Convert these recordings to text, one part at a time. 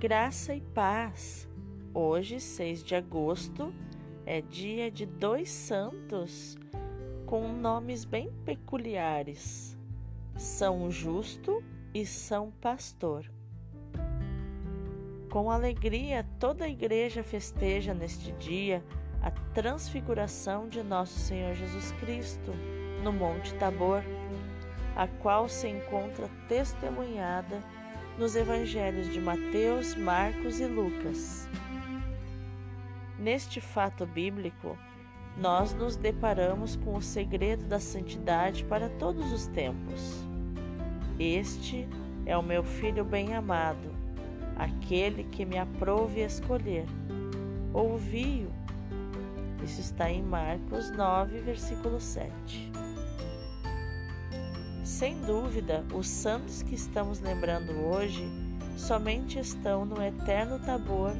Graça e paz. Hoje, 6 de agosto, é dia de dois santos com nomes bem peculiares: São Justo e São Pastor. Com alegria, toda a igreja festeja neste dia a transfiguração de nosso Senhor Jesus Cristo no Monte Tabor, a qual se encontra testemunhada nos evangelhos de Mateus, Marcos e Lucas. Neste fato bíblico, nós nos deparamos com o segredo da santidade para todos os tempos. Este é o meu filho bem-amado, aquele que me aprove escolher. Ouvi-o. Isso está em Marcos 9, versículo 7. Sem dúvida, os santos que estamos lembrando hoje somente estão no eterno Tabor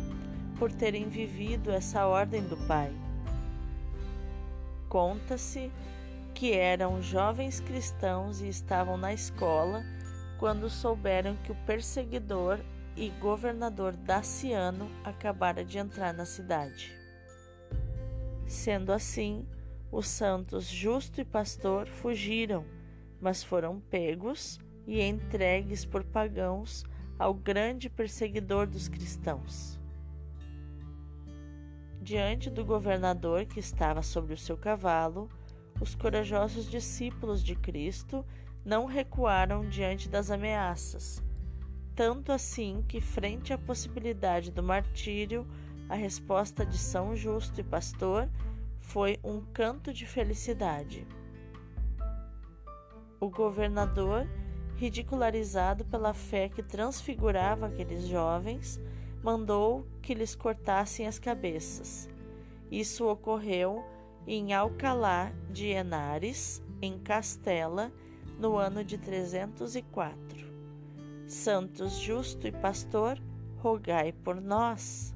por terem vivido essa ordem do Pai. Conta-se que eram jovens cristãos e estavam na escola quando souberam que o perseguidor e governador Daciano acabara de entrar na cidade. Sendo assim, os santos Justo e Pastor fugiram mas foram pegos e entregues por pagãos ao grande perseguidor dos cristãos. Diante do governador que estava sobre o seu cavalo, os corajosos discípulos de Cristo não recuaram diante das ameaças, tanto assim que, frente à possibilidade do martírio, a resposta de São Justo e Pastor foi um canto de felicidade. O governador, ridicularizado pela fé que transfigurava aqueles jovens, mandou que lhes cortassem as cabeças. Isso ocorreu em Alcalá de Henares, em Castela, no ano de 304. Santos Justo e Pastor, rogai por nós.